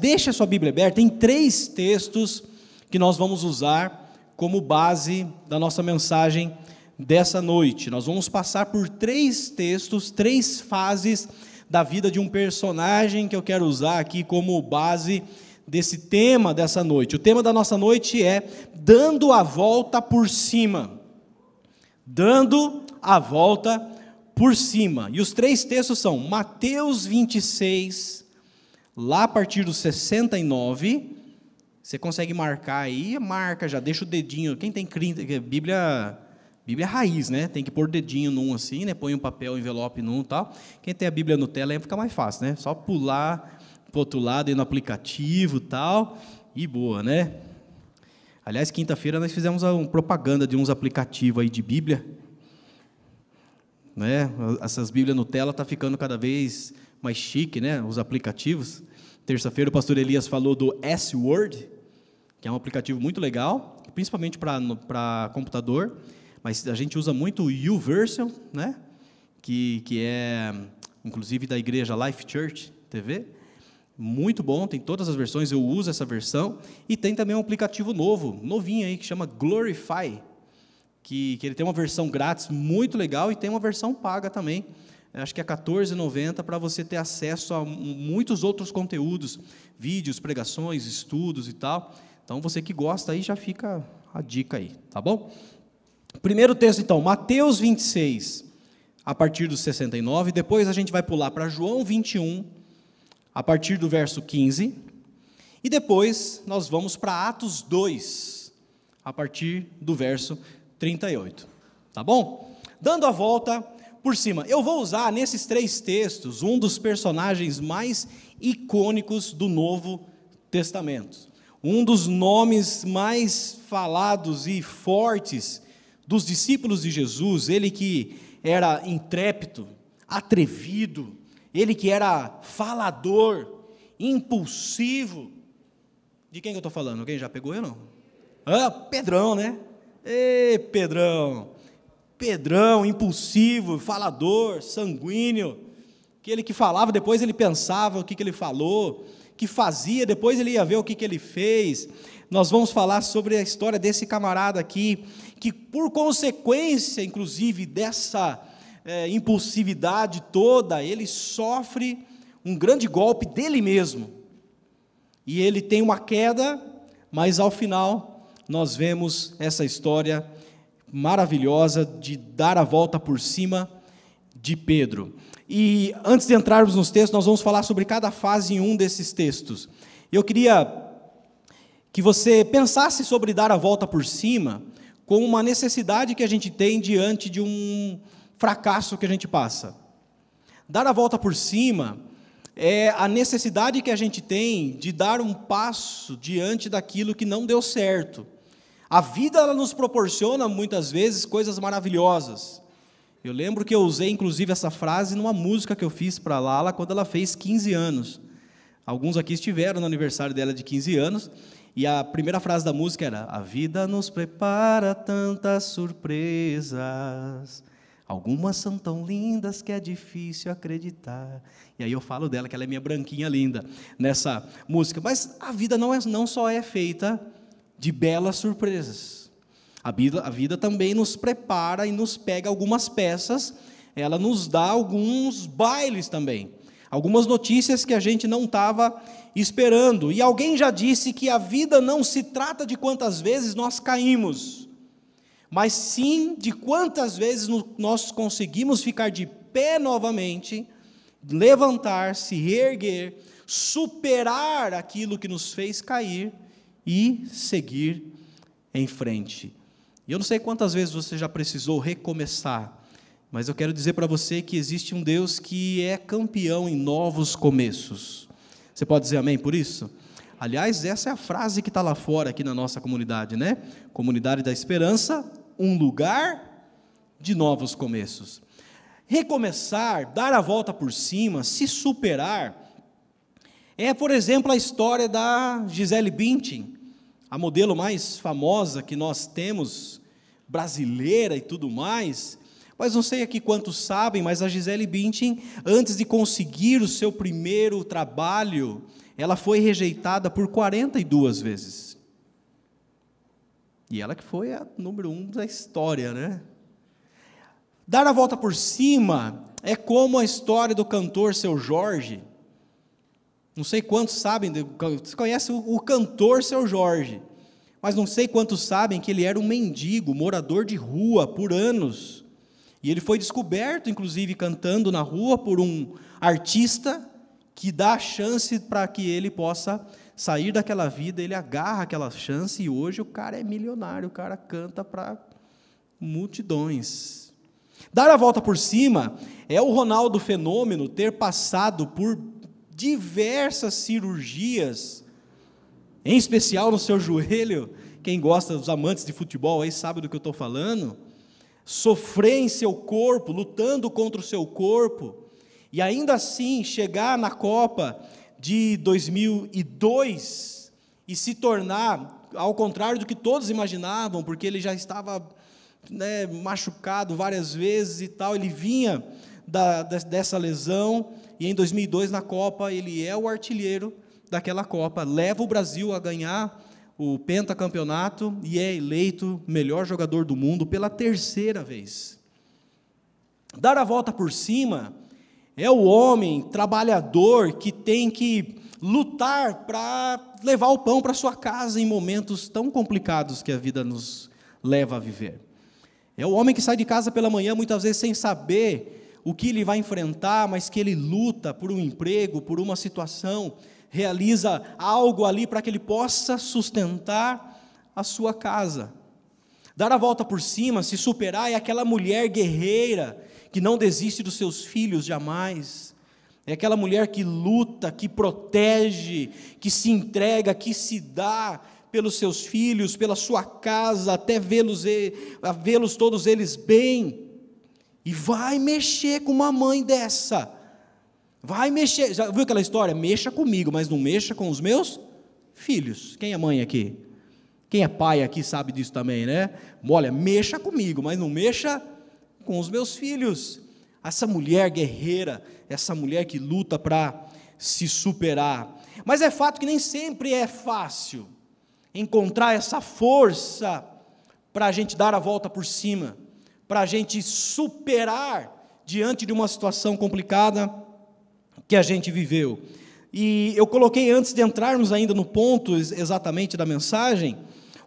deixa a sua Bíblia aberta, tem três textos que nós vamos usar como base da nossa mensagem dessa noite. Nós vamos passar por três textos, três fases da vida de um personagem que eu quero usar aqui como base desse tema dessa noite. O tema da nossa noite é dando a volta por cima. Dando a volta por cima. E os três textos são Mateus 26, lá a partir do 69. Você consegue marcar aí, marca já, deixa o dedinho. Quem tem Bíblia Bíblia é raiz, né? Tem que pôr o dedinho num assim, né? Põe um papel, envelope num tal. Quem tem a Bíblia no tela aí fica mais fácil, né? Só pular para o outro lado, ir no aplicativo tal, e boa, né? Aliás, quinta-feira nós fizemos uma propaganda de uns aplicativos aí de Bíblia. Né? Essas Bíblias Nutella tá ficando cada vez mais chique, né? Os aplicativos. Terça-feira o pastor Elias falou do S-Word, que é um aplicativo muito legal, principalmente para computador mas a gente usa muito o YouVersion, né? que, que é, inclusive, da igreja Life Church TV. Muito bom, tem todas as versões, eu uso essa versão. E tem também um aplicativo novo, novinho aí, que chama Glorify, que, que ele tem uma versão grátis muito legal e tem uma versão paga também. Acho que é R$14,90 para você ter acesso a muitos outros conteúdos, vídeos, pregações, estudos e tal. Então, você que gosta aí, já fica a dica aí, tá bom? Primeiro texto, então, Mateus 26, a partir do 69. Depois a gente vai pular para João 21, a partir do verso 15. E depois nós vamos para Atos 2, a partir do verso 38. Tá bom? Dando a volta por cima. Eu vou usar nesses três textos um dos personagens mais icônicos do Novo Testamento. Um dos nomes mais falados e fortes dos discípulos de Jesus, ele que era intrépido, atrevido, ele que era falador, impulsivo. De quem que eu estou falando? Alguém já pegou eu não? Ah, Pedrão, né? Ê, Pedrão. Pedrão, impulsivo, falador, sanguíneo. Aquele que falava, depois ele pensava o que, que ele falou, que fazia, depois ele ia ver o que, que ele fez. Nós vamos falar sobre a história desse camarada aqui, que por consequência, inclusive, dessa é, impulsividade toda, ele sofre um grande golpe dele mesmo. E ele tem uma queda, mas ao final nós vemos essa história maravilhosa de dar a volta por cima de Pedro. E antes de entrarmos nos textos, nós vamos falar sobre cada fase em um desses textos. Eu queria que você pensasse sobre dar a volta por cima, com uma necessidade que a gente tem diante de um fracasso que a gente passa. Dar a volta por cima é a necessidade que a gente tem de dar um passo diante daquilo que não deu certo. A vida ela nos proporciona muitas vezes coisas maravilhosas. Eu lembro que eu usei inclusive essa frase numa música que eu fiz para Lala quando ela fez 15 anos. Alguns aqui estiveram no aniversário dela de 15 anos, e a primeira frase da música era: A vida nos prepara tantas surpresas. Algumas são tão lindas que é difícil acreditar. E aí eu falo dela, que ela é minha branquinha linda nessa música. Mas a vida não, é, não só é feita de belas surpresas. A vida, a vida também nos prepara e nos pega algumas peças, ela nos dá alguns bailes também. Algumas notícias que a gente não estava esperando. E alguém já disse que a vida não se trata de quantas vezes nós caímos, mas sim de quantas vezes nós conseguimos ficar de pé novamente, levantar, se reerguer, superar aquilo que nos fez cair e seguir em frente. E eu não sei quantas vezes você já precisou recomeçar mas eu quero dizer para você que existe um Deus que é campeão em novos começos. Você pode dizer amém por isso? Aliás, essa é a frase que está lá fora, aqui na nossa comunidade, né? Comunidade da Esperança, um lugar de novos começos. Recomeçar, dar a volta por cima, se superar, é, por exemplo, a história da Gisele Bündchen, a modelo mais famosa que nós temos, brasileira e tudo mais, mas não sei aqui quantos sabem, mas a Gisele Bündchen, antes de conseguir o seu primeiro trabalho, ela foi rejeitada por 42 vezes. E ela que foi a número um da história, né? Dar a volta por cima é como a história do cantor Seu Jorge. Não sei quantos sabem, você conhece o, cantor Seu Jorge, mas não sei quantos sabem que ele era um mendigo, morador de rua por anos. E ele foi descoberto, inclusive, cantando na rua por um artista que dá a chance para que ele possa sair daquela vida, ele agarra aquela chance e hoje o cara é milionário, o cara canta para multidões. Dar a volta por cima é o Ronaldo fenômeno ter passado por diversas cirurgias, em especial no seu joelho. Quem gosta dos amantes de futebol aí sabe do que eu estou falando. Sofrer em seu corpo, lutando contra o seu corpo, e ainda assim chegar na Copa de 2002 e se tornar, ao contrário do que todos imaginavam, porque ele já estava né, machucado várias vezes e tal, ele vinha da, dessa lesão, e em 2002 na Copa ele é o artilheiro daquela Copa, leva o Brasil a ganhar o pentacampeonato e é eleito melhor jogador do mundo pela terceira vez. Dar a volta por cima é o homem trabalhador que tem que lutar para levar o pão para sua casa em momentos tão complicados que a vida nos leva a viver. É o homem que sai de casa pela manhã muitas vezes sem saber o que ele vai enfrentar, mas que ele luta por um emprego, por uma situação, realiza algo ali para que ele possa sustentar a sua casa. Dar a volta por cima, se superar, é aquela mulher guerreira que não desiste dos seus filhos jamais. É aquela mulher que luta, que protege, que se entrega, que se dá, pelos seus filhos, pela sua casa, até vê-los vê-los todos eles bem. E vai mexer com uma mãe dessa. Vai mexer. Já viu aquela história? Mexa comigo, mas não mexa com os meus filhos. Quem é mãe aqui? Quem é pai aqui sabe disso também, né? Olha, mexa comigo, mas não mexa com os meus filhos. Essa mulher guerreira, essa mulher que luta para se superar. Mas é fato que nem sempre é fácil encontrar essa força para a gente dar a volta por cima, para a gente superar diante de uma situação complicada que a gente viveu. E eu coloquei antes de entrarmos ainda no ponto exatamente da mensagem,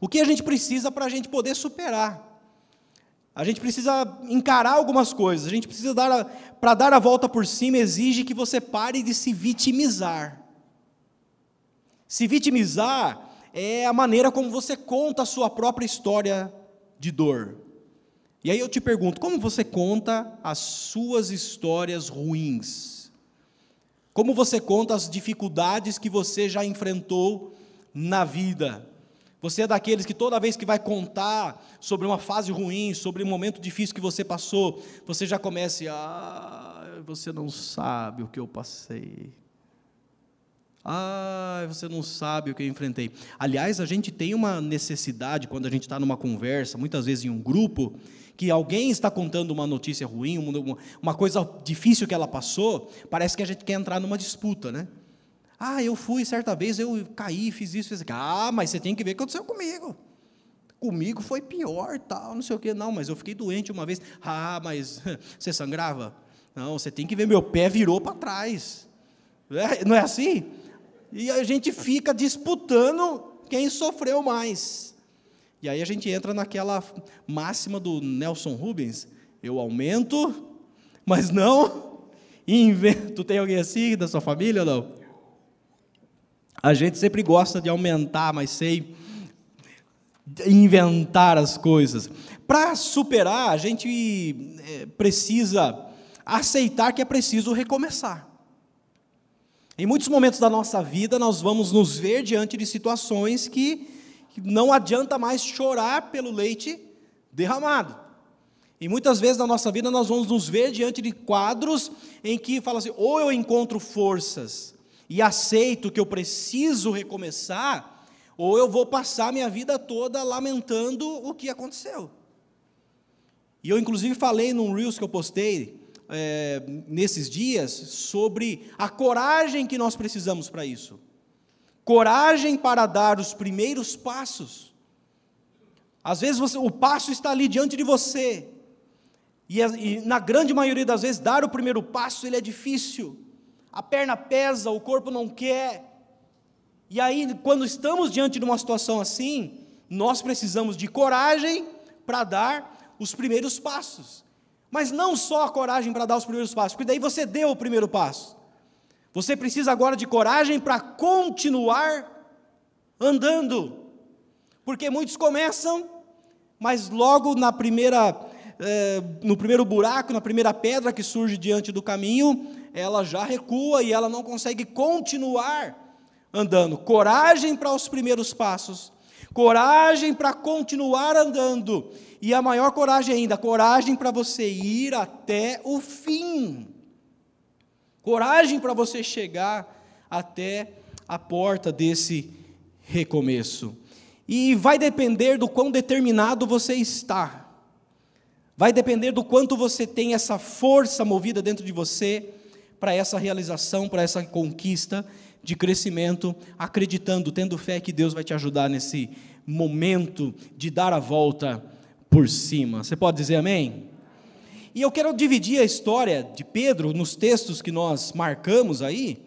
o que a gente precisa para a gente poder superar. A gente precisa encarar algumas coisas, a gente precisa dar, para dar a volta por cima, exige que você pare de se vitimizar. Se vitimizar é a maneira como você conta a sua própria história de dor. E aí eu te pergunto, como você conta as suas histórias ruins? Como você conta as dificuldades que você já enfrentou na vida? Você é daqueles que toda vez que vai contar sobre uma fase ruim, sobre um momento difícil que você passou, você já começa, ah, você não sabe o que eu passei. Ah, você não sabe o que eu enfrentei. Aliás, a gente tem uma necessidade, quando a gente está numa conversa, muitas vezes em um grupo, que alguém está contando uma notícia ruim, uma, coisa difícil que ela passou, parece que a gente quer entrar numa disputa, né? Ah, eu fui certa vez, eu caí, fiz isso, fiz aquilo. Ah, mas você tem que ver o que aconteceu comigo. Comigo foi pior, tal, não sei o quê. Não, mas eu fiquei doente uma vez. Ah, mas você sangrava? Não, você tem que ver, meu pé virou para trás. É, não é assim? e a gente fica disputando quem sofreu mais. E aí a gente entra naquela máxima do Nelson Rubens: eu aumento, mas não invento. Tem alguém assim da sua família ou não? A gente sempre gosta de aumentar, mas sei inventar as coisas. Para superar, a gente eh, precisa aceitar que é preciso recomeçar. Em muitos momentos da nossa vida, nós vamos nos ver diante de situações que não adianta mais chorar pelo leite derramado. E muitas vezes na nossa vida nós vamos nos ver diante de quadros em que fala assim: ou eu encontro forças e aceito que eu preciso recomeçar, ou eu vou passar minha vida toda lamentando o que aconteceu. E eu inclusive falei num Reels que eu postei é, nesses dias sobre a coragem que nós precisamos para isso. Coragem para dar os primeiros passos. Às vezes você, o passo está ali diante de você, e, e na grande maioria das vezes, dar o primeiro passo ele é difícil, a perna pesa, o corpo não quer. E aí, quando estamos diante de uma situação assim, nós precisamos de coragem para dar os primeiros passos. Mas não só a coragem para dar os primeiros passos, porque daí você deu o primeiro passo. Você precisa agora de coragem para continuar andando. Porque muitos começam, mas logo na primeira, eh, no primeiro buraco, na primeira pedra que surge diante do caminho, ela já recua e ela não consegue continuar andando. Coragem para os primeiros passos, coragem para continuar andando, e a maior coragem ainda, coragem para você ir até o fim. Coragem para você chegar até a porta desse recomeço. E vai depender do quão determinado você está. Vai depender do quanto você tem essa força movida dentro de você para essa realização, para essa conquista de crescimento, acreditando, tendo fé que Deus vai te ajudar nesse momento de dar a volta por cima. Você pode dizer amém? E eu quero dividir a história de Pedro nos textos que nós marcamos aí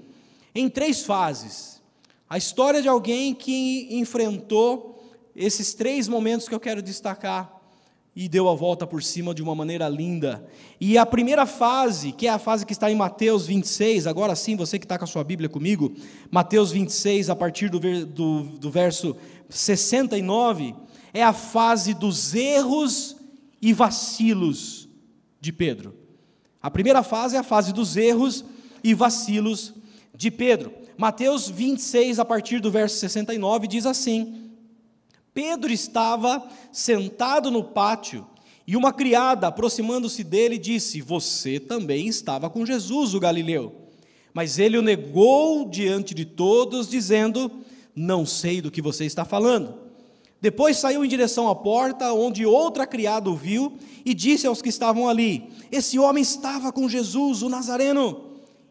em três fases. A história de alguém que enfrentou esses três momentos que eu quero destacar e deu a volta por cima de uma maneira linda. E a primeira fase, que é a fase que está em Mateus 26, agora sim, você que está com a sua Bíblia comigo, Mateus 26, a partir do, do, do verso 69, é a fase dos erros e vacilos de Pedro. A primeira fase é a fase dos erros e vacilos de Pedro. Mateus 26, a partir do verso 69, diz assim: Pedro estava sentado no pátio e uma criada, aproximando-se dele, disse: Você também estava com Jesus, o galileu. Mas ele o negou diante de todos, dizendo: Não sei do que você está falando. Depois saiu em direção à porta, onde outra criada o viu e disse aos que estavam ali: Esse homem estava com Jesus, o Nazareno.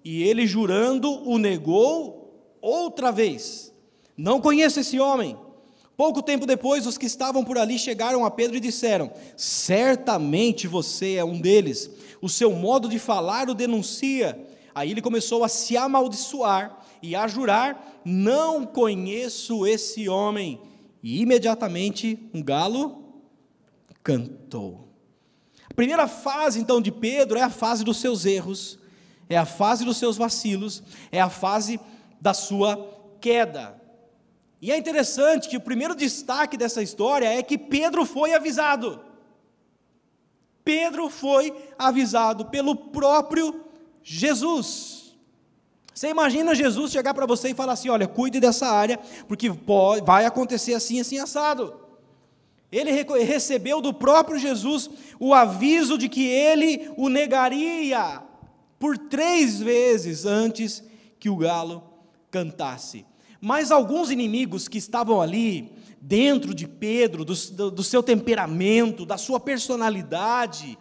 E ele, jurando, o negou outra vez: Não conheço esse homem. Pouco tempo depois, os que estavam por ali chegaram a Pedro e disseram: Certamente você é um deles. O seu modo de falar o denuncia. Aí ele começou a se amaldiçoar e a jurar: Não conheço esse homem. E imediatamente um galo cantou. A primeira fase então de Pedro é a fase dos seus erros, é a fase dos seus vacilos, é a fase da sua queda. E é interessante que o primeiro destaque dessa história é que Pedro foi avisado. Pedro foi avisado pelo próprio Jesus. Você imagina Jesus chegar para você e falar assim: olha, cuide dessa área, porque pode, vai acontecer assim, assim, assado. Ele recebeu do próprio Jesus o aviso de que ele o negaria por três vezes antes que o galo cantasse. Mas alguns inimigos que estavam ali, dentro de Pedro, do, do, seu temperamento, da sua personalidade,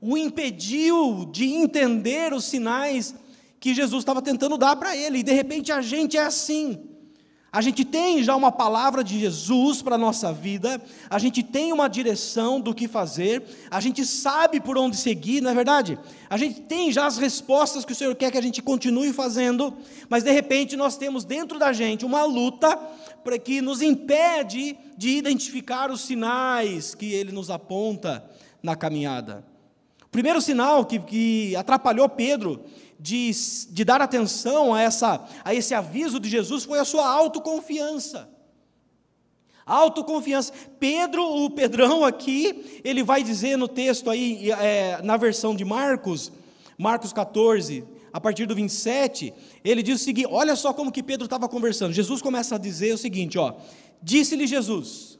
o impediu de entender os sinais que Jesus estava tentando dar para ele, e de repente a gente é assim. A gente tem já uma palavra de Jesus para a nossa vida, a gente tem uma direção do que fazer, a gente sabe por onde seguir, não é verdade? A gente tem já as respostas que o Senhor quer que a gente continue fazendo, mas de repente nós temos dentro da gente uma luta para que nos impede de identificar os sinais que Ele nos aponta na caminhada. O primeiro sinal que, que atrapalhou Pedro de, de dar atenção a, essa, a esse aviso de Jesus foi a sua autoconfiança. Autoconfiança. Pedro, o Pedrão aqui, ele vai dizer no texto aí, é, na versão de Marcos, Marcos 14, a partir do 27, ele diz o seguinte: olha só como que Pedro estava conversando. Jesus começa a dizer o seguinte: ó, disse-lhe Jesus: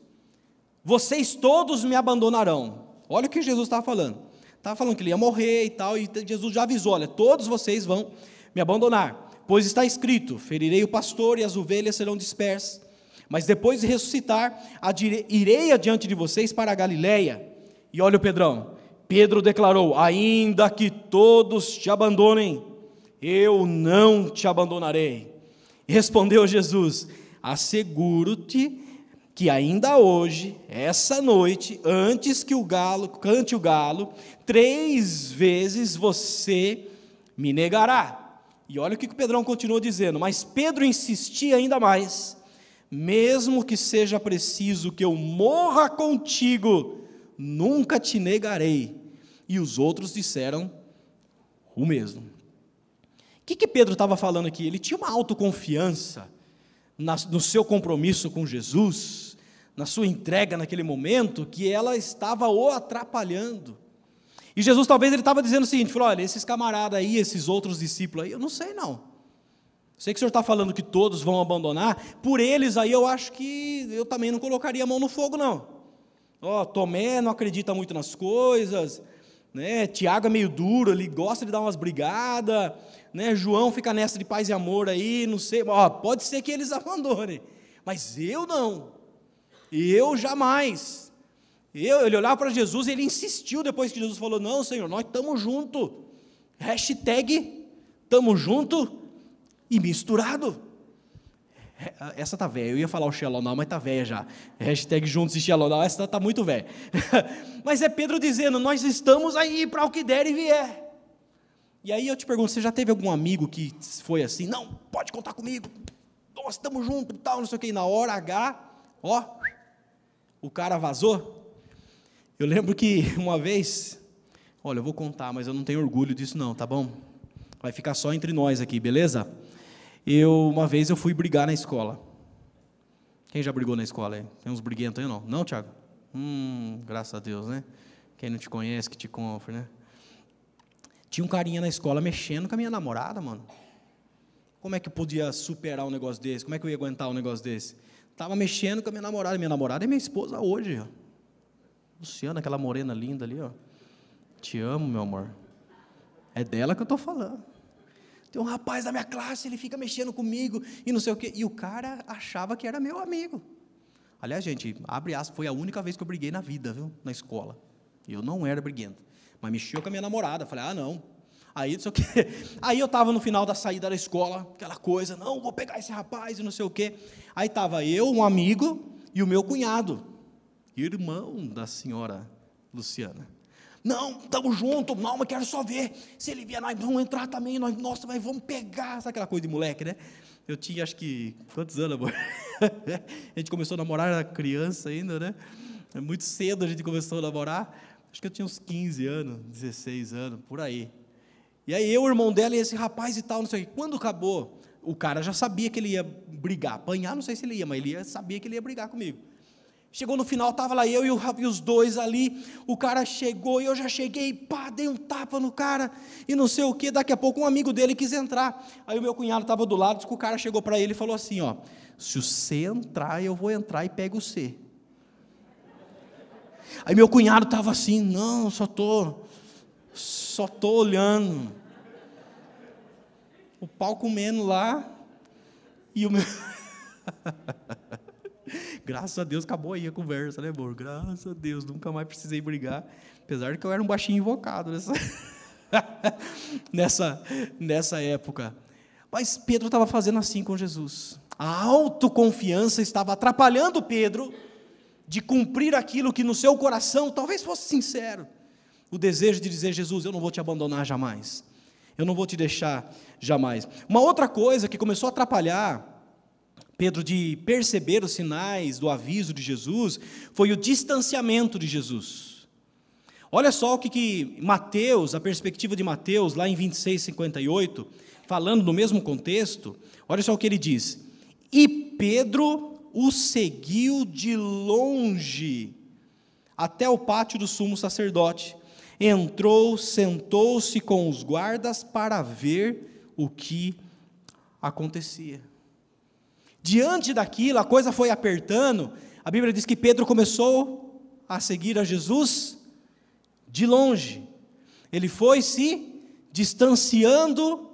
Vocês todos me abandonarão. Olha o que Jesus estava falando. Estava falando que ele ia morrer e tal, e Jesus já avisou: olha, todos vocês vão me abandonar, pois está escrito: ferirei o pastor e as ovelhas serão dispersas. Mas depois de ressuscitar, irei adiante de vocês para a Galiléia. E olha o Pedrão. Pedro declarou: Ainda que todos te abandonem, eu não te abandonarei. Respondeu Jesus: asseguro-te que ainda hoje, essa noite, antes que o galo cante o galo, três vezes você me negará. E olha o que o Pedrão continuou dizendo, mas Pedro insistia ainda mais, mesmo que seja preciso que eu morra contigo, nunca te negarei. E os outros disseram o mesmo. O que, que Pedro estava falando aqui? Ele tinha uma autoconfiança no seu compromisso com Jesus, na sua entrega naquele momento, que ela estava o atrapalhando. E Jesus talvez ele estava dizendo o seguinte: falou, olha, esses camaradas aí, esses outros discípulos aí, eu não sei não. Sei que o senhor está falando que todos vão abandonar, por eles aí eu acho que eu também não colocaria a mão no fogo, não. Ó, Tomé não acredita muito nas coisas, né? Tiago é meio duro, ele gosta de dar umas brigadas, né? João fica nessa de paz e amor aí, não sei, ó, pode ser que eles abandonem, mas eu não, eu jamais. Eu, ele olhava para Jesus e ele insistiu depois que Jesus falou: Não, Senhor, nós estamos juntos. Hashtag estamos juntos e misturado. Essa tá velha, eu ia falar o Shalom mas tá velha já. Hashtag juntos e Shalom essa tá muito velha. mas é Pedro dizendo: Nós estamos aí para o que der e vier. E aí eu te pergunto: você já teve algum amigo que foi assim? Não, pode contar comigo. Nós estamos juntos e tal, não sei o que. E na hora H, ó, o cara vazou. Eu lembro que uma vez, olha, eu vou contar, mas eu não tenho orgulho disso não, tá bom? Vai ficar só entre nós aqui, beleza? Eu uma vez eu fui brigar na escola. Quem já brigou na escola aí? Tem uns briguentos aí não? Não, Tiago? Hum, graças a Deus, né? Quem não te conhece, que te compre, né? Tinha um carinha na escola mexendo com a minha namorada, mano. Como é que eu podia superar um negócio desse? Como é que eu ia aguentar um negócio desse? Tava mexendo com a minha namorada. Minha namorada é minha esposa hoje, ó. Luciana, aquela morena linda ali, ó. Te amo, meu amor. É dela que eu estou falando. Tem um rapaz da minha classe, ele fica mexendo comigo e não sei o quê. E o cara achava que era meu amigo. Aliás, gente, abre aspas, foi a única vez que eu briguei na vida, viu? Na escola. Eu não era briguento. Mas mexeu com a minha namorada. Falei, ah, não. Aí, não sei o quê. Aí eu estava no final da saída da escola, aquela coisa, não, vou pegar esse rapaz e não sei o quê. Aí estava eu, um amigo e o meu cunhado irmão da senhora Luciana. Não, estamos juntos, não, mas quero só ver. Se ele vier, nós vamos entrar também, nós, nossa, mas vamos pegar. Sabe aquela coisa de moleque, né? Eu tinha acho que. Quantos anos, amor? a gente começou a namorar, era criança ainda, né? Muito cedo a gente começou a namorar. Acho que eu tinha uns 15 anos, 16 anos, por aí. E aí eu, o irmão dela e esse rapaz e tal, não sei. Quando acabou, o cara já sabia que ele ia brigar. Apanhar, não sei se ele ia, mas ele ia, sabia que ele ia brigar comigo. Chegou no final, estava lá eu e, os dois ali. O cara chegou e eu já cheguei, pá, dei um tapa no cara e não sei o que. Daqui a pouco um amigo dele quis entrar. Aí o meu cunhado estava do lado, que o cara chegou para ele e falou assim: ó, se você entrar, eu vou entrar e pego você. Aí meu cunhado estava assim, não, só tô, só tô olhando. O pau comendo lá e o meu Graças a Deus acabou aí a conversa, né, amor? Graças a Deus, nunca mais precisei brigar. Apesar de que eu era um baixinho invocado nessa, nessa, nessa época. Mas Pedro estava fazendo assim com Jesus. A autoconfiança estava atrapalhando Pedro de cumprir aquilo que no seu coração talvez fosse sincero. O desejo de dizer: Jesus, eu não vou te abandonar jamais. Eu não vou te deixar jamais. Uma outra coisa que começou a atrapalhar Pedro de perceber os sinais do aviso de Jesus foi o distanciamento de Jesus. Olha só o que, que Mateus, a perspectiva de Mateus, lá em 26, 58, falando no mesmo contexto, olha só o que ele diz. E Pedro o seguiu de longe até o pátio do sumo sacerdote. Entrou, sentou-se com os guardas para ver o que acontecia. Diante daquilo, a coisa foi apertando. A Bíblia diz que Pedro começou a seguir a Jesus de longe. Ele foi se distanciando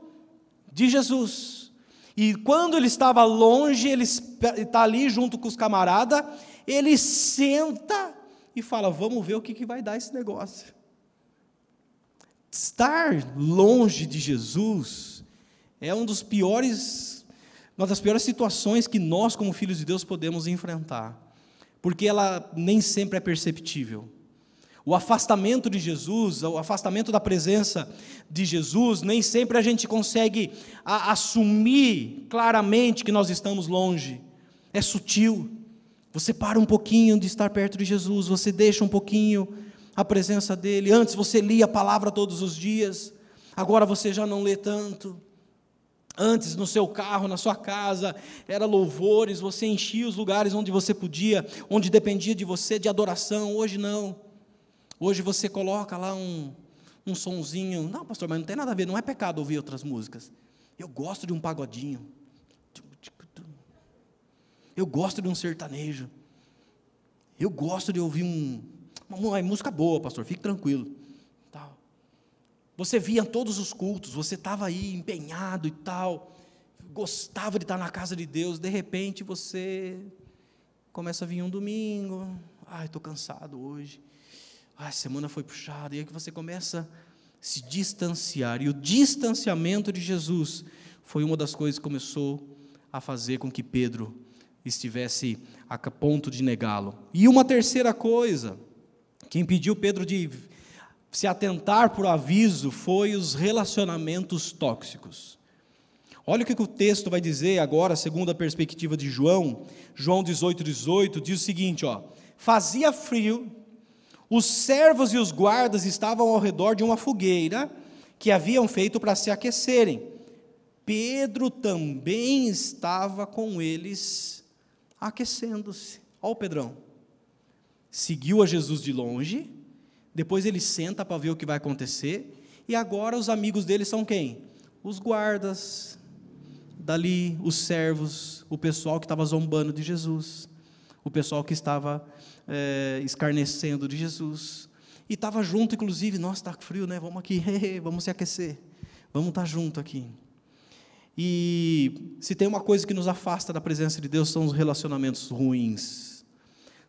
de Jesus. E quando ele estava longe, ele está ali junto com os camaradas, ele senta e fala: Vamos ver o que, que vai dar esse negócio. Estar longe de Jesus é um dos piores uma das piores situações que nós, como filhos de Deus, podemos enfrentar, porque ela nem sempre é perceptível. O afastamento de Jesus, o afastamento da presença de Jesus, nem sempre a gente consegue a, assumir claramente que nós estamos longe. É sutil. Você para um pouquinho de estar perto de Jesus, você deixa um pouquinho a presença dele. Antes você lia a palavra todos os dias, agora você já não lê tanto. Antes, no seu carro, na sua casa, era louvores, você enchia os lugares onde você podia, onde dependia de você, de adoração. Hoje não. Hoje você coloca lá um, um sonzinho. Não, pastor, mas não tem nada a ver, não é pecado ouvir outras músicas. Eu gosto de um pagodinho. Eu gosto de um sertanejo. Eu gosto de ouvir um, uma música boa, pastor, fique tranquilo. Tal. Você via todos os cultos, você estava aí empenhado e tal, gostava de estar na casa de Deus, de repente você começa a vir um domingo, ai, estou cansado hoje. Ah, a semana foi puxada, e aí que você começa a se distanciar. E o distanciamento de Jesus foi uma das coisas que começou a fazer com que Pedro estivesse a ponto de negá-lo. E uma terceira coisa que impediu Pedro de se atentar para o aviso foi os relacionamentos tóxicos. Olha o que o texto vai dizer agora, segundo a perspectiva de João. João 18, 18 diz o seguinte: ó, fazia frio os servos e os guardas estavam ao redor de uma fogueira que haviam feito para se aquecerem. Pedro também estava com eles aquecendo-se. Olha o Pedrão. Seguiu a Jesus de longe, depois ele senta para ver o que vai acontecer, e agora os amigos dele são quem? Os guardas, dali os servos, o pessoal que estava zombando de Jesus, o pessoal que estava é, escarnecendo de Jesus. E estava junto, inclusive, nossa, está frio, né? Vamos aqui, vamos se aquecer. Vamos estar tá junto aqui. E se tem uma coisa que nos afasta da presença de Deus, são os relacionamentos ruins.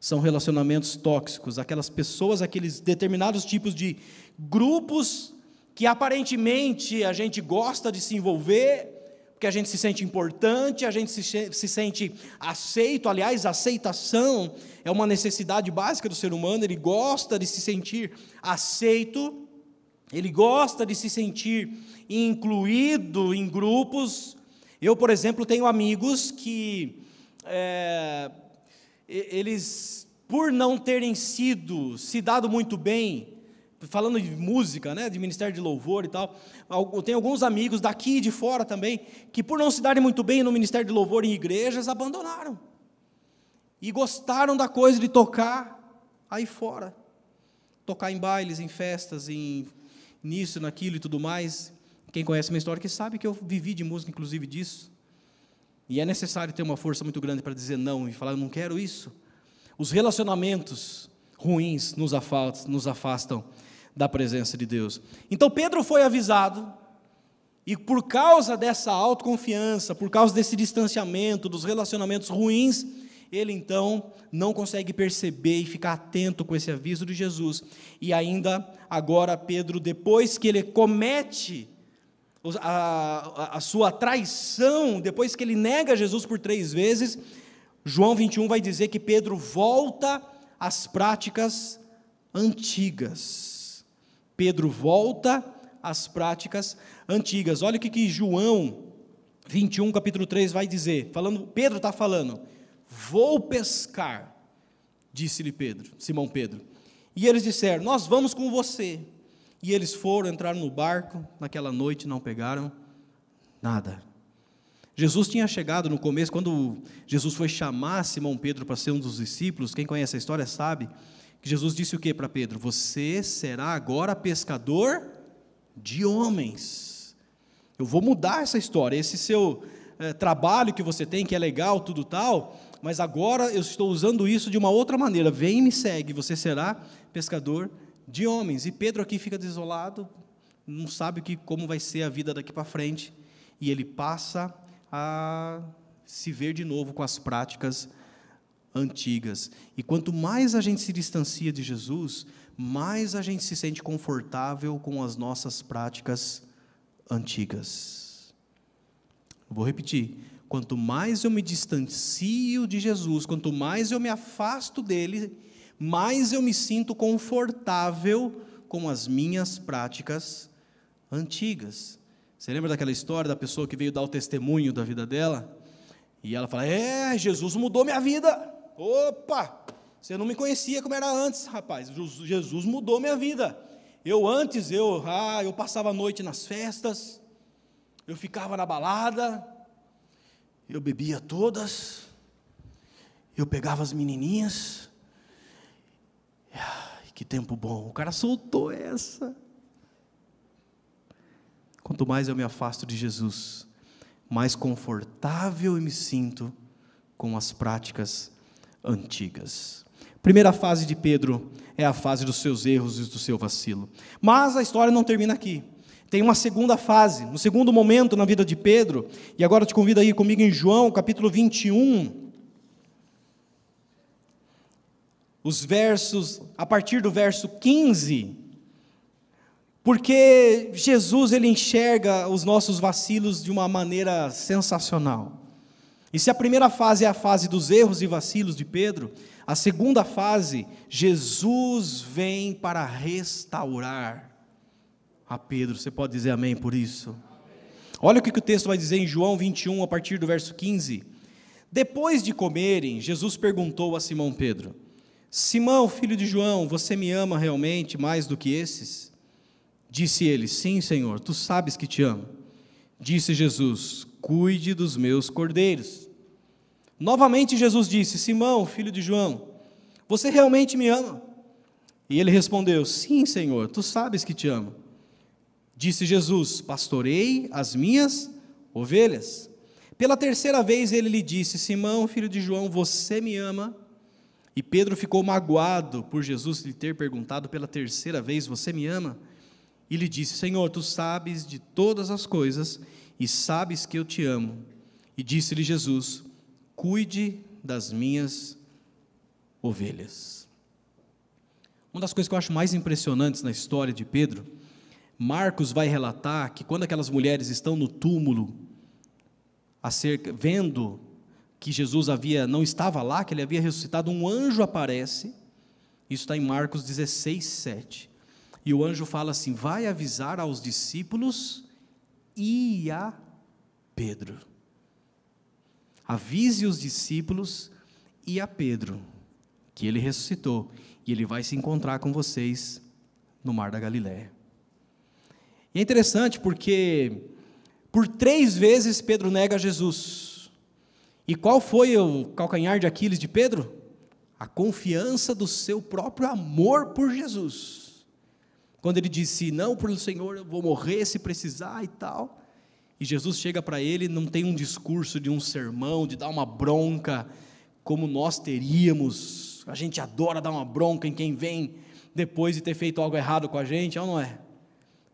São relacionamentos tóxicos, aquelas pessoas, aqueles determinados tipos de grupos que aparentemente a gente gosta de se envolver, porque a gente se sente importante, a gente se, se sente aceito. Aliás, aceitação é uma necessidade básica do ser humano, ele gosta de se sentir aceito, ele gosta de se sentir incluído em grupos. Eu, por exemplo, tenho amigos que é, eles, por não terem sido, se dado muito bem falando de música, né, de ministério de louvor e tal, tenho alguns amigos daqui e de fora também, que por não se darem muito bem no ministério de louvor em igrejas, abandonaram. E gostaram da coisa de tocar aí fora. Tocar em bailes, em festas, em nisso, naquilo e tudo mais. Quem conhece minha história que sabe que eu vivi de música, inclusive disso. E é necessário ter uma força muito grande para dizer não e falar, eu não quero isso. Os relacionamentos ruins nos afastam, nos afastam da presença de Deus. Então Pedro foi avisado, e por causa dessa autoconfiança, por causa desse distanciamento, dos relacionamentos ruins, ele então não consegue perceber e ficar atento com esse aviso de Jesus. E ainda agora Pedro, depois que ele comete a, a, sua traição, depois que ele nega Jesus por três vezes, João 21 vai dizer que Pedro volta às práticas antigas. Pedro volta às práticas antigas. Olha o que, que João 21, capítulo 3 vai dizer. Falando, Pedro está falando, vou pescar, disse-lhe Pedro, Simão Pedro. E eles disseram, nós vamos com você. E eles foram, entraram no barco, naquela noite não pegaram nada. Jesus tinha chegado no começo, quando Jesus foi chamar Simão Pedro para ser um dos discípulos, quem conhece a história sabe, que Jesus disse o que para Pedro? Você será agora pescador de homens. Eu vou mudar essa história. Esse seu é, trabalho que você tem, que é legal, tudo tal, mas agora eu estou usando isso de uma outra maneira. Vem e me segue, você será pescador de homens. E Pedro aqui fica desolado, não sabe que, como vai ser a vida daqui para frente, e ele passa a se ver de novo com as práticas antigas. E quanto mais a gente se distancia de Jesus, mais a gente se sente confortável com as nossas práticas antigas. Vou repetir. quanto mais eu me distancio de Jesus, quanto mais eu me afasto dele, mais eu me sinto confortável com as minhas práticas antigas. Você lembra daquela história da pessoa que veio dar o testemunho da vida dela? E ela fala: É, Jesus mudou minha vida. Opa! Você não me conhecia como era antes, rapaz. Jesus mudou minha vida. Eu antes, eu, ah, eu passava a noite nas festas, eu ficava na balada, eu bebia todas, eu pegava as menininhas. Ai, que tempo bom. O cara soltou essa. Quanto mais eu me afasto de Jesus, mais confortável eu me sinto com as práticas antigas. Primeira fase de Pedro é a fase dos seus erros e do seu vacilo. Mas a história não termina aqui. Tem uma segunda fase, no um segundo momento na vida de Pedro, e agora eu te convido a ir comigo em João, capítulo 21. Os versos, a partir do verso 15, porque Jesus ele enxerga os nossos vacilos de uma maneira sensacional. E se a primeira fase é a fase dos erros e vacilos de Pedro, a segunda fase, Jesus vem para restaurar a Pedro. Você pode dizer amém por isso? Olha o que o texto vai dizer em João 21, a partir do verso 15. Depois de comerem, Jesus perguntou a Simão Pedro: Simão, filho de João, você me ama realmente mais do que esses? Disse ele: Sim, Senhor, tu sabes que te amo. Disse Jesus: Cuide dos meus cordeiros. Novamente Jesus disse: Simão, filho de João, você realmente me ama? E ele respondeu: Sim, Senhor, tu sabes que te amo. Disse Jesus: Pastorei as minhas ovelhas. Pela terceira vez ele lhe disse: Simão, filho de João, você me ama? E Pedro ficou magoado por Jesus lhe ter perguntado pela terceira vez: Você me ama? E lhe disse: Senhor, tu sabes de todas as coisas e sabes que eu te amo. E disse-lhe Jesus: Cuide das minhas ovelhas. Uma das coisas que eu acho mais impressionantes na história de Pedro Marcos vai relatar que quando aquelas mulheres estão no túmulo, acerca, vendo que Jesus havia não estava lá, que ele havia ressuscitado, um anjo aparece. Isso está em Marcos 16, 7. E o anjo fala assim: vai avisar aos discípulos e a Pedro. Avise os discípulos e a Pedro que ele ressuscitou e ele vai se encontrar com vocês no mar da Galiléia. E é interessante porque por três vezes Pedro nega Jesus. E qual foi o calcanhar de Aquiles de Pedro? A confiança do seu próprio amor por Jesus. Quando ele disse: Não, por o Senhor, eu vou morrer se precisar e tal. E Jesus chega para ele, não tem um discurso de um sermão, de dar uma bronca, como nós teríamos. A gente adora dar uma bronca em quem vem depois de ter feito algo errado com a gente, ou não é?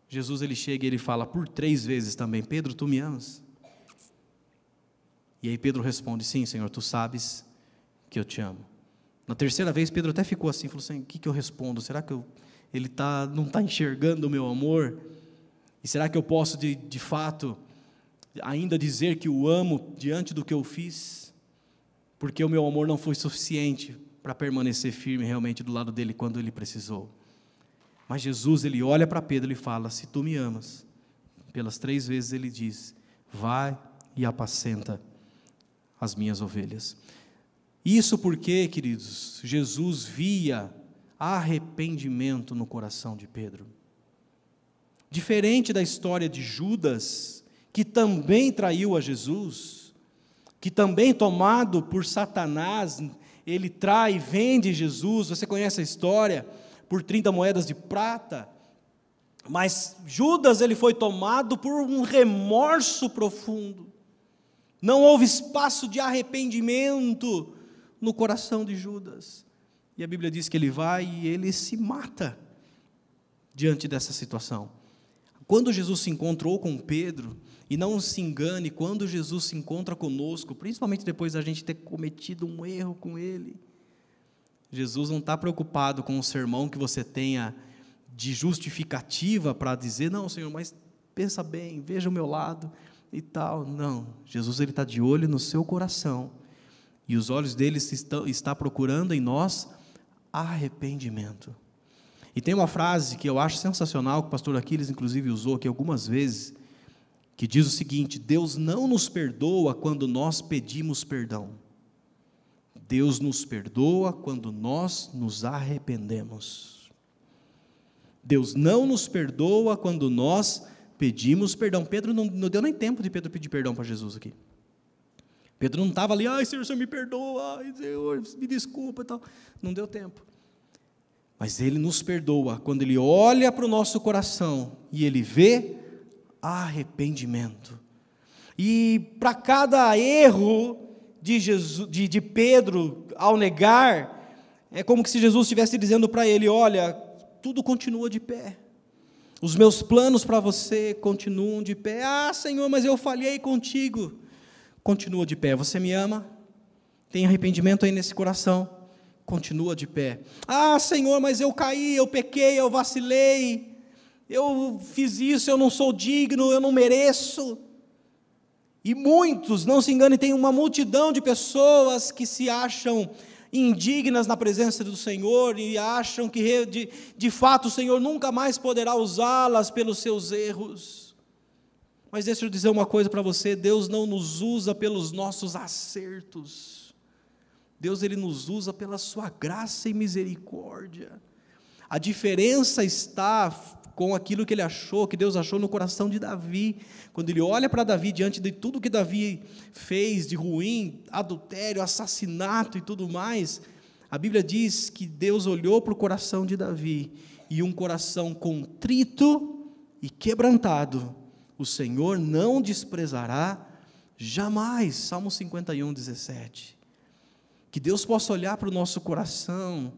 Jesus ele chega e ele fala por três vezes também: Pedro, tu me amas? E aí Pedro responde: Sim, Senhor, tu sabes que eu te amo. Na terceira vez, Pedro até ficou assim: falou assim, o que, que eu respondo? Será que eu, ele tá, não está enxergando o meu amor? E será que eu posso, de, de fato, ainda dizer que o amo diante do que eu fiz? Porque o meu amor não foi suficiente para permanecer firme realmente do lado dele quando ele precisou. Mas Jesus, ele olha para Pedro e fala: Se tu me amas, pelas três vezes ele diz: Vai e apacenta as minhas ovelhas. Isso porque, queridos, Jesus via arrependimento no coração de Pedro. Diferente da história de Judas, que também traiu a Jesus, que também tomado por Satanás, ele trai e vende Jesus, você conhece a história? por 30 moedas de prata. Mas Judas ele foi tomado por um remorso profundo. Não houve espaço de arrependimento no coração de Judas. E a Bíblia diz que ele vai e ele se mata diante dessa situação. Quando Jesus se encontrou com Pedro, e não se engane, quando Jesus se encontra conosco, principalmente depois da gente ter cometido um erro com Ele, Jesus não está preocupado com o sermão que você tenha de justificativa para dizer, não, Senhor, mas pensa bem, veja o meu lado. E tal. Não, Jesus ele está de olho no seu coração e os olhos dele estão está procurando em nós arrependimento. E tem uma frase que eu acho sensacional que o pastor Aquiles inclusive usou aqui algumas vezes, que diz o seguinte: Deus não nos perdoa quando nós pedimos perdão. Deus nos perdoa quando nós nos arrependemos. Deus não nos perdoa quando nós pedimos perdão. Pedro não, não deu nem tempo de Pedro pedir perdão para Jesus aqui. Pedro não estava ali, ai Senhor, Senhor me perdoa, ai Senhor, me desculpa e tal. Não deu tempo. Mas Ele nos perdoa quando Ele olha para o nosso coração e Ele vê arrependimento. E para cada erro de, Jesus, de, de Pedro ao negar, é como se Jesus estivesse dizendo para ele: Olha, tudo continua de pé. Os meus planos para você continuam de pé. Ah, Senhor, mas eu falhei contigo. Continua de pé. Você me ama? Tem arrependimento aí nesse coração? Continua de pé. Ah, Senhor, mas eu caí, eu pequei, eu vacilei. Eu fiz isso, eu não sou digno, eu não mereço. E muitos, não se engane, tem uma multidão de pessoas que se acham indignas na presença do Senhor e acham que de, de fato o Senhor nunca mais poderá usá-las pelos seus erros. Mas deixa eu dizer uma coisa para você: Deus não nos usa pelos nossos acertos, Deus ele nos usa pela sua graça e misericórdia. A diferença está com aquilo que ele achou, que Deus achou no coração de Davi. Quando ele olha para Davi diante de tudo que Davi fez de ruim, adultério, assassinato e tudo mais, a Bíblia diz que Deus olhou para o coração de Davi e um coração contrito e quebrantado, o Senhor não desprezará jamais. Salmo 51, 17. Que Deus possa olhar para o nosso coração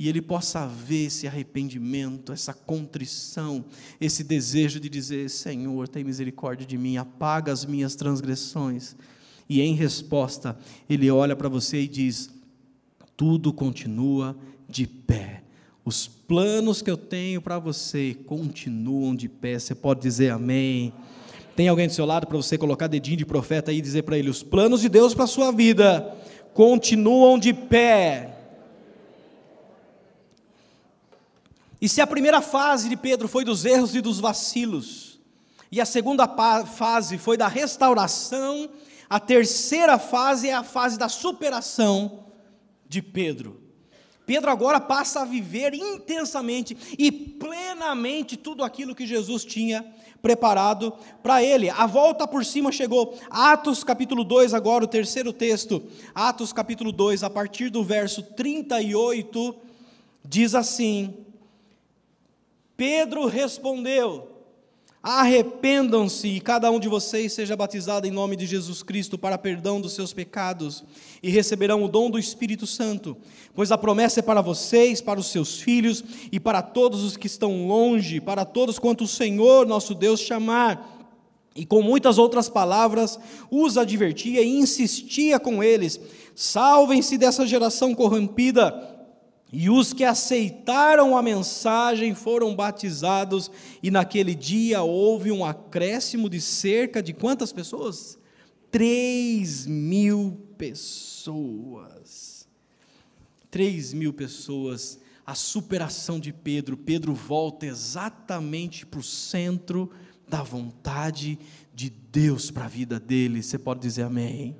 e ele possa ver esse arrependimento, essa contrição, esse desejo de dizer: Senhor, tem misericórdia de mim, apaga as minhas transgressões. E em resposta, ele olha para você e diz: tudo continua de pé. Os planos que eu tenho para você continuam de pé. Você pode dizer amém. Tem alguém do seu lado para você colocar dedinho de profeta e dizer para ele: os planos de Deus para a sua vida continuam de pé. E se a primeira fase de Pedro foi dos erros e dos vacilos, e a segunda fase foi da restauração, a terceira fase é a fase da superação de Pedro. Pedro agora passa a viver intensamente e plenamente tudo aquilo que Jesus tinha preparado para ele. A volta por cima chegou. Atos capítulo 2, agora o terceiro texto. Atos capítulo 2, a partir do verso 38, diz assim: Pedro respondeu: Arrependam-se e cada um de vocês seja batizado em nome de Jesus Cristo para perdão dos seus pecados e receberão o dom do Espírito Santo, pois a promessa é para vocês, para os seus filhos e para todos os que estão longe, para todos quanto o Senhor nosso Deus chamar. E com muitas outras palavras os advertia e insistia com eles: salvem-se dessa geração corrompida. E os que aceitaram a mensagem foram batizados, e naquele dia houve um acréscimo de cerca de quantas pessoas? Três mil pessoas. Três mil pessoas. A superação de Pedro. Pedro volta exatamente para o centro da vontade de Deus para a vida dele. Você pode dizer amém?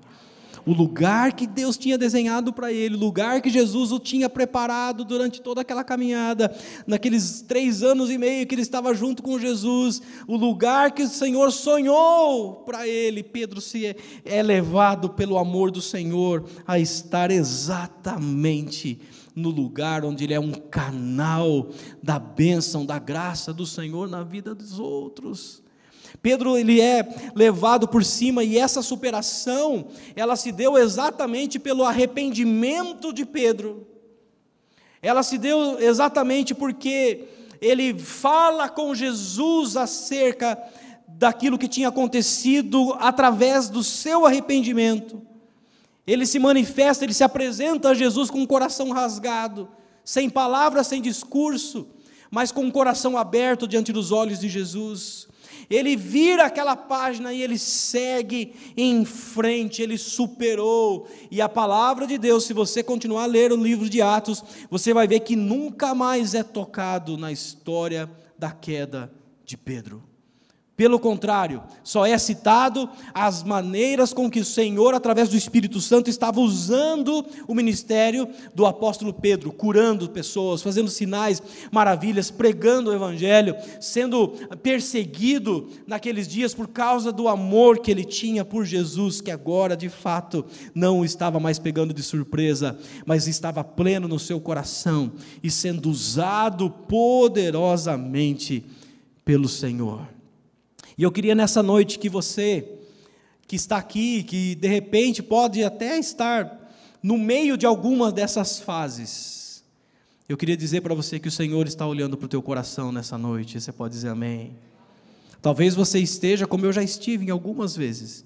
O lugar que Deus tinha desenhado para ele, o lugar que Jesus o tinha preparado durante toda aquela caminhada, naqueles três anos e meio que ele estava junto com Jesus, o lugar que o Senhor sonhou para ele. Pedro se é, é levado pelo amor do Senhor a estar exatamente no lugar onde ele é um canal da bênção, da graça do Senhor na vida dos outros. Pedro ele é levado por cima e essa superação, ela se deu exatamente pelo arrependimento de Pedro. Ela se deu exatamente porque ele fala com Jesus acerca daquilo que tinha acontecido através do seu arrependimento. Ele se manifesta, ele se apresenta a Jesus com o coração rasgado, sem palavras, sem discurso, mas com o coração aberto diante dos olhos de Jesus. Ele vira aquela página e ele segue em frente, ele superou. E a palavra de Deus, se você continuar a ler o livro de Atos, você vai ver que nunca mais é tocado na história da queda de Pedro. Pelo contrário, só é citado as maneiras com que o Senhor, através do Espírito Santo, estava usando o ministério do apóstolo Pedro, curando pessoas, fazendo sinais, maravilhas, pregando o Evangelho, sendo perseguido naqueles dias por causa do amor que ele tinha por Jesus, que agora de fato não estava mais pegando de surpresa, mas estava pleno no seu coração e sendo usado poderosamente pelo Senhor. E eu queria nessa noite que você, que está aqui, que de repente pode até estar no meio de alguma dessas fases, eu queria dizer para você que o Senhor está olhando para o teu coração nessa noite, você pode dizer amém. Talvez você esteja, como eu já estive em algumas vezes,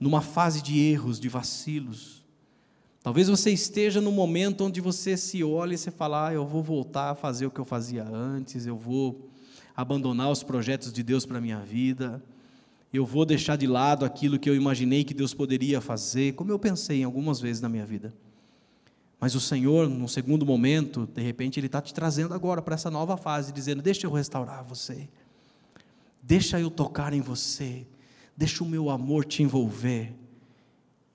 numa fase de erros, de vacilos. Talvez você esteja no momento onde você se olha e você fala: ah, eu vou voltar a fazer o que eu fazia antes, eu vou abandonar os projetos de Deus para a minha vida, eu vou deixar de lado aquilo que eu imaginei que Deus poderia fazer, como eu pensei em algumas vezes na minha vida. Mas o Senhor, num segundo momento, de repente, Ele está te trazendo agora para essa nova fase, dizendo: Deixa eu restaurar você, deixa eu tocar em você, deixa o meu amor te envolver,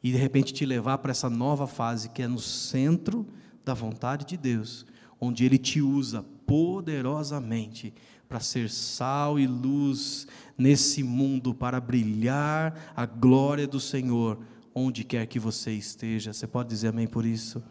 e de repente te levar para essa nova fase que é no centro da vontade de Deus, onde Ele te usa poderosamente para ser sal e luz nesse mundo, para brilhar a glória do Senhor, onde quer que você esteja. Você pode dizer amém por isso?